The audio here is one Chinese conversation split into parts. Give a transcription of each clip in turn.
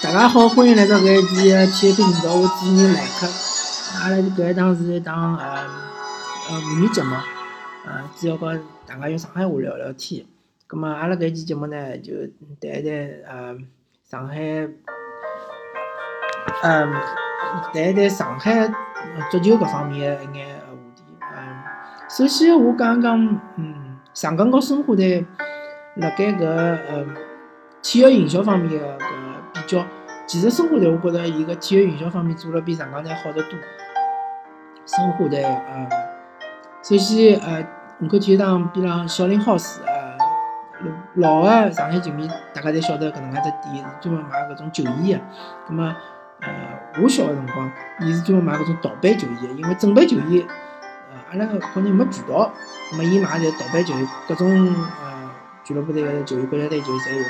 大家好，欢迎来到搿一期的体育频道，我主持人来客。阿拉搿一档是一档呃呃妇女节目，呃主要跟大家用上海话聊聊天。葛末阿拉搿一期节目呢，就谈一谈呃上海，嗯谈一谈上海足球搿方面的一眼话题。嗯，首先我讲讲，嗯，上港和申花队辣盖搿呃体育营销方面的搿比较。其实申花队，我觉着伊个体育营销方面做了比上港队好得多。申花队，呃，首先，呃，虹口体育场边浪小林 house，呃，老个上海球迷大家侪晓得搿能介只店是专门卖搿种球衣个。葛末，呃，我小个辰光，伊是专门卖搿种盗版球衣个，因为正版球衣，呃，阿拉国内没渠道，葛末伊卖就盗版球衣，各种呃俱乐部队个球衣、国家队球衣侪有。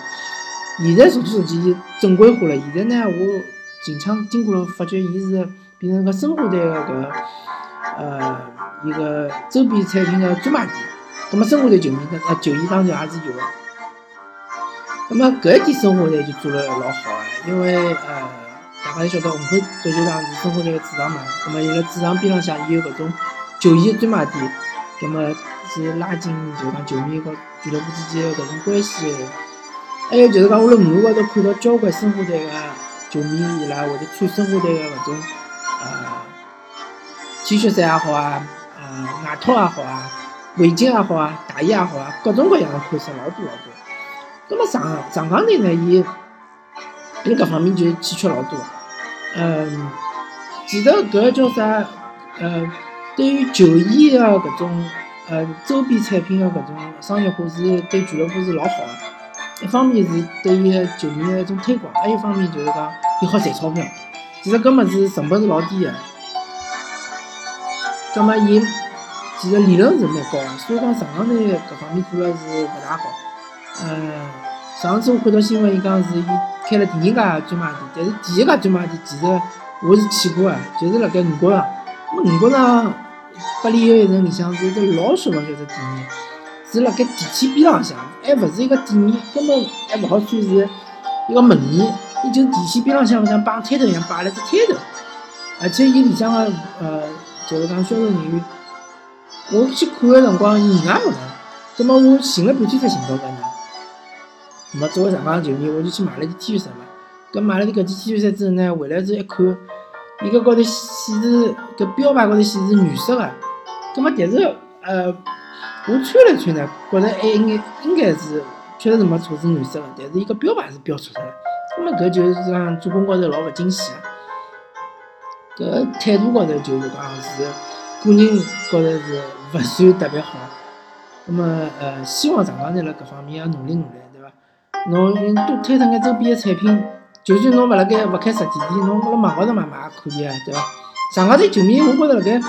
现在逐渐逐渐正规化了。现在呢，我近腔经过了发觉，伊是变成个申花队个搿呃一个周边产品个专卖店。葛末申花队球迷呢，呃球衣当然也是有个。葛末搿一点申花队就做了老好个，因为呃大家侪晓得虹口足球场是申花队个主场嘛。葛末伊辣主场边浪向伊有搿种球衣专卖店，葛末是拉近就讲球迷和俱乐部之间个搿种关系。还有就是讲，我辣马路高头看到交关申花队个球迷，伊拉会得穿申花队个搿种呃 T 恤衫也好啊，呃外套也好啊，围巾也好啊，大衣也好啊，各种各样个款式老多老多。葛末上上港队呢，伊伊搿方面就欠缺老多。嗯，其实搿叫啥？呃，对于球衣个搿种呃周边产品个搿种商业化是对俱乐部是老好个。一方面是对于球迷的一种推广，还有一方面就是讲伊好赚钞票。其实搿物事成本是老低的，葛末伊其实利润是蛮高的，所以讲上港队搿方面做了是勿大好。嗯，上次我看到新闻，伊讲是伊开了第二家专卖店，但是第一家专卖店其实我是去过的，就是辣盖五角场。五角场八里有一层里向是一只老小老小只店面。是辣盖电梯边浪向，还勿是一个店面，根本还勿好算是一个门面。伊就电梯边浪向像摆摊头一样摆了只摊头，而且伊里向个呃，就是讲销售人员，我去看个辰光人也勿多。葛末我寻了半天才寻到搿人。葛末作为上港球迷，我就去买了件 T 恤衫嘛。搿买了件搿件 T 恤衫之后呢，回来之后一看，伊搿高头显示搿标牌高头显示女色个。葛末但是呃。我穿了穿呢，觉着还应该应该是确实是没错，是男色的，但是伊个标牌是标错脱了。那么搿就是讲做工高头老勿精细个，搿态度高头就是讲是个人高头是勿算特别好。那么呃，希望上港队辣搿方面要努力努力，对伐？侬多推出眼周边个产品，就算侬勿辣盖勿开实体店，侬辣网高头买买也可以啊，对伐？上港队球迷，我觉着辣盖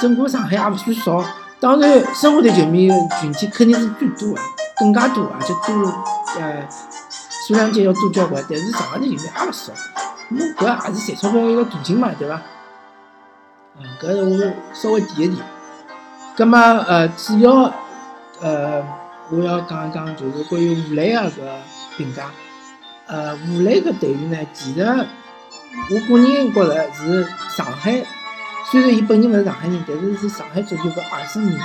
整个上海也勿算少。当然，申花队球迷群体肯定是最多的，更加多，而且多，呃，数量级要多交关。但是上海队球迷也勿少，侬搿也是赚钞票一个途径嘛，对伐？嗯，搿是我稍微提一提。葛末呃，主要呃，我要讲一讲就是关于武磊个搿评价。呃，武磊搿队员呢，其实我个人觉着是上海。虽然伊本人勿是上海人，但是是上海足球个二生人。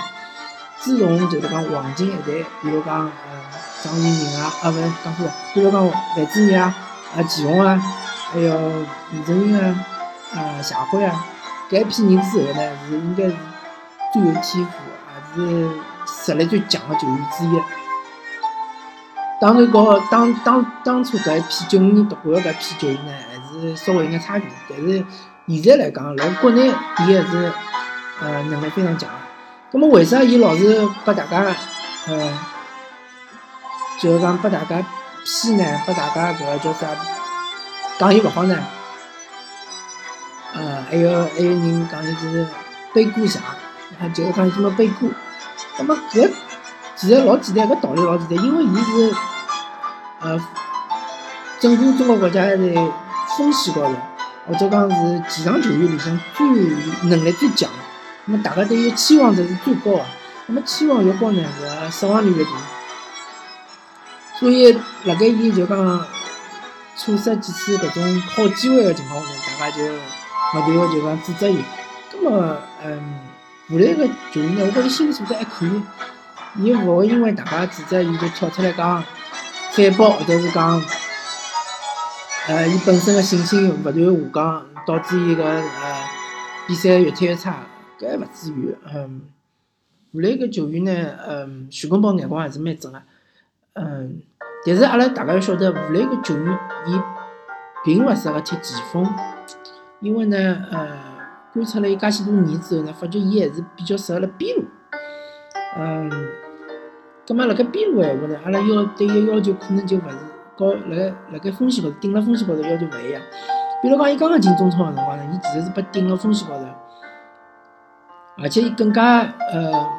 自从就是讲黄金一代，比如讲呃张怡宁啊，啊勿是讲错了，比如讲范志毅啊、啊祁宏啊，还有李正英啊、啊谢辉啊，搿一批人之后呢，是应该是最有天赋，也是实力最强个球员之一。当然，和当当当初搿一批九五年夺冠个搿批球员呢，是稍微有眼差距，但是。现在来讲，辣国内伊还是呃能力非常强。那么为啥伊老是拨大家呃，就是讲拨大家批呢？拨大家搿个叫啥？讲伊勿好呢？呃，还有还有人讲伊是背锅侠，就是讲伊什么背锅。那么搿其实老简单，搿道理老简单，因为伊是呃整个中国国家队风气高头。或者讲是前场球员里向最能力最强的，那么大家对伊期望值是最高的。那么期望越高呢，搿失望率越大。所以辣盖伊就讲错失几次搿种好机会个情况下，大家就勿断个就讲指责伊。葛末，嗯，武磊个球员呢，我觉着心理素质还可以，伊勿会因为大家指责伊就跳出来讲反驳，或者是讲，呃，伊本身个信心勿断下降，导致伊个呃比赛越踢越差，搿还勿至于。嗯，武磊搿球员呢，嗯，徐根宝眼光还是蛮准个，嗯。但是阿拉大家要晓得，武磊搿球员，伊并勿适合踢前锋，因为呢，呃，观察了伊介许多年之后呢，发觉伊还是比较适合辣边路。嗯，葛末辣盖边路闲话呢，阿拉要对伊要求可能就勿是高辣盖辣盖风险高头顶辣风险高头要求勿一样。比如讲，伊刚刚进中超个辰光呢，伊其实是被顶辣风险高头，而且伊更加呃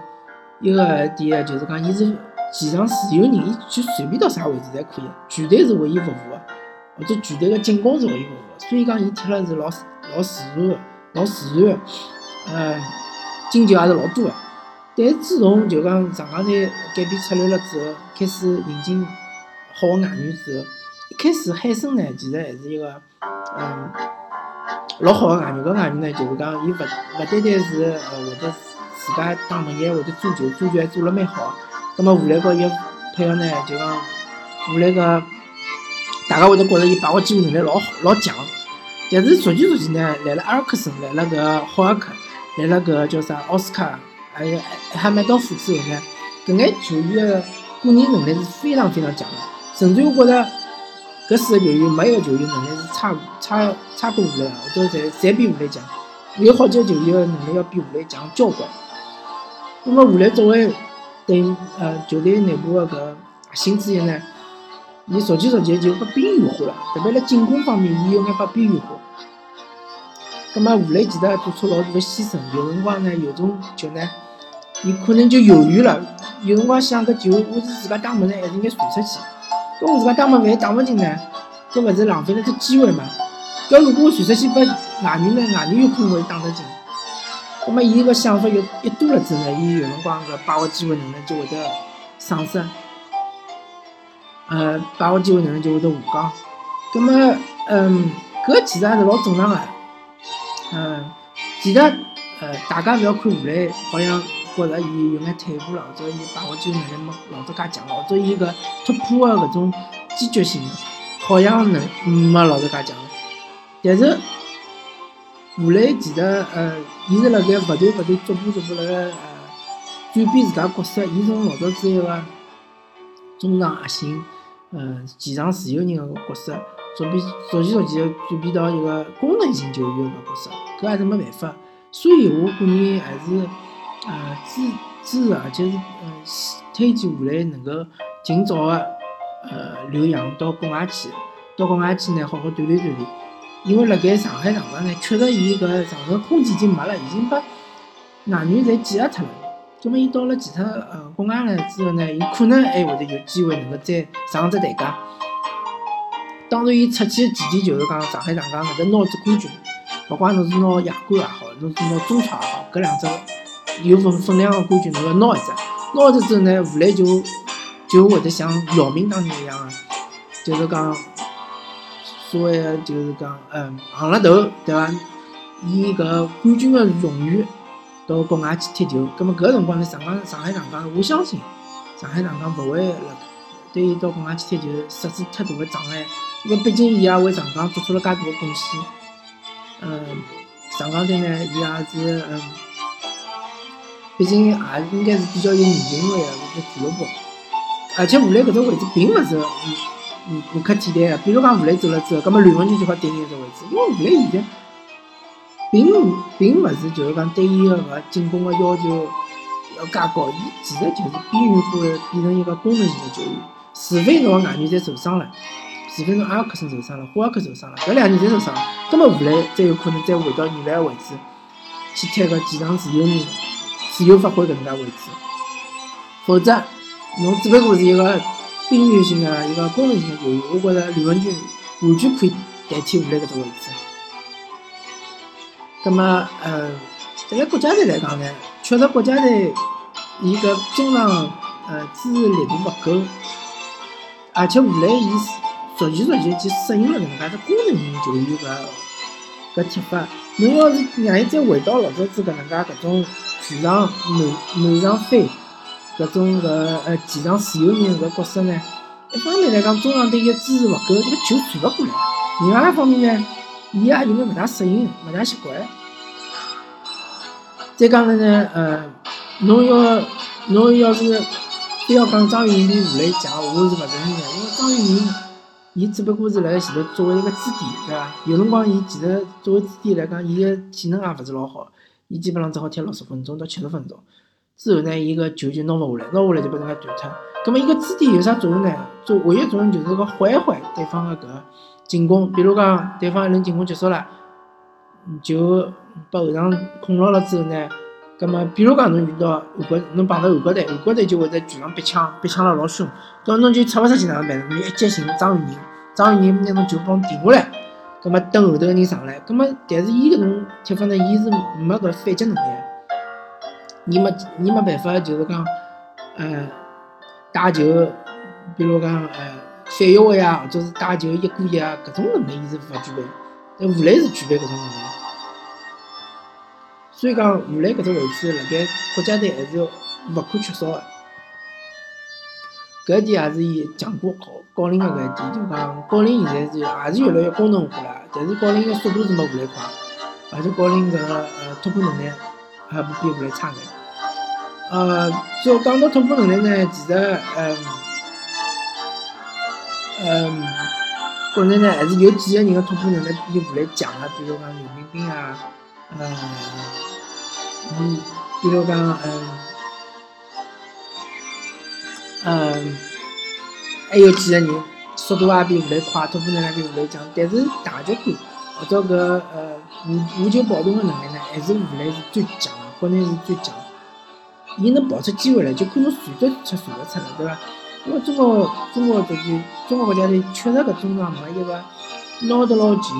一个点就是讲，伊是。前场自由人，伊就随便到啥位置侪可以，全队是为伊服务个，或者全队个进攻是为伊服务的，所以讲伊踢了是老老自然的，老自然的，呃，进球也是老多个。但是自从就讲上港队改变策略了之后，开始引进好的外援之后，一开始海森呢，其实还是一个嗯老好的外援，搿外援呢就是讲伊勿勿单单是呃会得自家打门也会得做球，做球还做了蛮好。葛末武磊和伊配合呢，就讲武磊个，大家会得觉着伊把握机会能力老好老强。但是逐渐逐渐呢，来了阿尔克森，来了搿霍尔克，来了搿叫啥奥斯卡，还有埃哈迈多夫之后呢，搿眼球员个个人能力是非常非常强的。甚至我觉着搿四个球员没一个球员能力是差差差过吴磊，或者侪侪比吴磊强。有好几个球员个能力要比吴磊强交关。那么吴磊作为对，呃，球队内部的搿核心之一呢，伊逐渐逐渐就被边缘化了，特别辣进攻方面，伊有眼被边缘化。葛末吴磊其实也做出老大的牺牲，有辰光呢，有种球呢，伊可能就犹豫了，有辰光想搿球我是自家打门呢，还是应该传出去？我自家打门万一打勿进呢？搿勿是浪费了只机会嘛？搿如果我传出去拨外援呢，外援有可能会打得进。那么伊个想法越一多了之后呢，伊有辰光个把握机会能力就会得丧失，呃，把握机会能力就会得下降。那么，嗯，搿其实还是老正常个，嗯，其实呃，大家勿要看武磊，好像觉着伊有眼退步了，或者伊把握机会能力没老早介强了，或者伊搿突破个搿种坚决性，好像能没老早介强了，但是。武磊其实，呃，伊是辣盖勿断勿断逐步逐步辣盖呃转变自家角色。伊从老早子一个中场核心，呃，前场自由人个角色，逐变逐渐逐渐转变到一个功能性球员个角色。搿还是没办法。所以我个人还是呃支支持，而且是呃推荐武磊能够尽早个呃留洋到国外去，到国外去呢好好锻炼锻炼。因为辣盖上海上港呢，确实伊搿上升空间已经没了，已经把外援侪挤压脱了。葛末伊到了其他呃国外了之后呢，伊可能还会得有机会能够再上只台阶。当然，伊出去前提就是讲上海上港搿搭拿只冠军，勿管侬是拿亚冠也好，侬是拿中超也好，搿两只有分分量个冠军侬要拿一只。拿一只之后呢，武磊就就会得像姚明当年一样个，就是讲。所谓个就是讲，嗯，昂了头，对伐？以搿冠军个荣誉到国外去踢球，葛末搿辰光呢，上港上海上港，我相信上海上港勿会辣对伊到国外去踢球设置太大个障碍，因为毕竟伊也为上港做出了介大个贡献。嗯，上港队呢，伊也是嗯，毕竟也应该是比较有人情味个一个俱乐部，而且武磊搿只位置并勿是嗯。无无可替代个，比如讲吴磊走了之后，葛末吕文君就好顶一只位置，因为吴磊现在并并勿是就是讲对伊个搿进攻个要求要介高，伊其实就是边缘化变成一个功能性的球员，除非侬个外援侪受伤了，除非侬阿克森受伤了，霍尔克受伤了，搿两年侪受伤了，葛末吴磊才有可能再回到原来个位置去踢个前场自由人，自由发挥搿能介位置，否则侬只不过是一个。边缘性的一个功能性球员，我觉着吕文君完全可以代替吴磊搿只位置。那么，呃，在辣国家队来讲呢，确实国家队伊搿经常呃支持力度勿够，而且吴磊伊逐渐逐渐去适应了搿能介只功能型球员搿搿踢法。侬要是让伊再回到老早子搿能介搿种前场满满上飞搿种搿呃前场自由人搿角色呢？一方面来讲，中场队伊支持勿够，这个球传勿过来；另外一方面呢，伊也有眼勿大适应，勿大习惯。再讲了呢，呃，侬要侬要是非要讲张玉宁比吴磊强，我是勿承认的，因为张玉宁，伊只不过是辣前头作为一个支点，对伐？有辰光伊其实作为支点来讲，伊个体能也勿是老好，伊基本上只好踢六十分钟到七十分钟，之后呢，伊个球就拿勿下来，拿下来就被人家断脱。那么一个支点有啥作用呢？做唯一作用就是个缓缓对方的搿进攻。比如讲，对方一轮进攻结束了，就把后场控牢了之后呢，那么比如讲侬遇到韩国，侬碰到韩国队，韩国队就会在全场逼抢，逼抢了老凶。到侬就出勿出去哪能办？侬一接行张玉宁，张玉宁拿侬球帮停下来，咁么等后头个人上来。咁么但是伊搿种踢法呢，伊是没搿反击能力，你没你没办法就是讲，呃。打球，比如讲，呃，反越位啊，或者是打球一过一啊，搿种能力伊是勿具备。但吴磊是具备搿种能力，所以讲吴磊搿只位置辣盖国家队还是勿可缺少的。搿一点也是伊强过郜郜林个搿一点，就讲高林现在是也是越来越功能化了，但是高林个速度是没吴磊快，而且高林搿个呃突破能力还不比吴磊差眼。呃，就讲到突破能力呢，其实，嗯，嗯，国内呢还是有几个人的突破能力比吴磊强个，比如讲刘彬彬啊，嗯，嗯，比如讲，嗯，嗯，还有几个人速度也比吴磊快，突破能力比吴磊强，但是大局观或者搿呃无无球跑动的能力呢，还是吴磊是最强的，国内是最强。伊能跑出机会来，就看侬传得出传得出来，对伐？因为中国中国足球中国国家队确实搿中场没一个拿得牢球，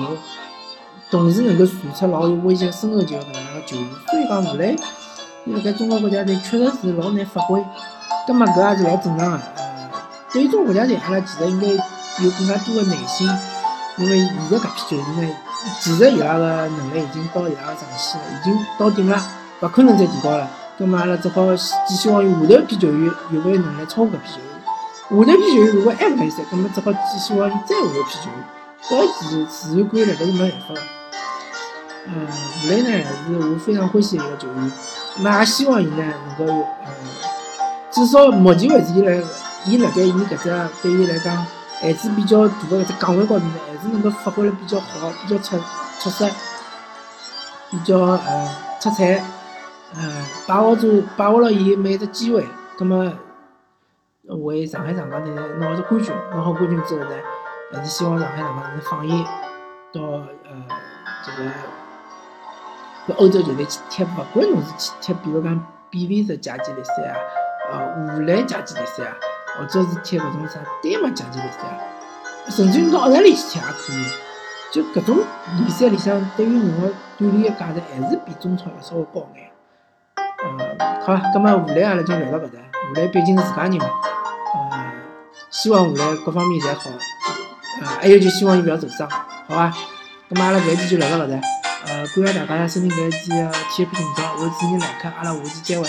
同时能够传出老有威胁身后球搿能个球员。所以讲吴磊，伊辣盖中国国家队确实是老难发挥。葛末搿也是老正常个。呃，对于中国国家队，阿拉其实应该有更加多的耐心，因为现在搿批球员呢，其实伊拉个能力已经到伊拉个上限了，已经到顶了，勿可能再提高了。葛么阿拉只好寄希望于下头一批球员有没有能力超过搿批球员。下头一批球员如果还勿来塞，葛么只好寄希望于再下头一批球员。搿自自然规律，搿是没办法个。嗯，吴磊呢是我非常欢喜一个球员，咁也希望伊呢能够，嗯，至少目前为止伊辣伊辣盖伊搿只对于来讲还是比较大个搿只岗位高头呢，还是能够发挥了比较好，比较出出色，比较呃出彩。呃，把握住，把握了伊每只机会，葛末为上海上港队拿只冠军，拿好冠军之后呢，还是希望上海上港能放伊到呃这个欧洲球队去踢，勿管侬是去踢，比如讲 B V 十甲级联赛啊，呃荷兰甲级联赛啊，或者是踢搿种啥丹麦甲级联赛啊，甚至于到澳大利亚踢也可以。就搿种联赛里向，对于侬个锻炼个价值还是比中超要稍微高眼。嗯，好了，葛末吴磊阿拉就聊到搿搭。吴磊毕竟是自家人嘛，呃，希望武磊各方面侪好，呃，还有就希望伊勿要受伤，好伐？葛末阿拉搿一期就聊到搿搭，呃，感谢大家收听搿一期体育频道，我是主持人赖克，阿拉下期再会。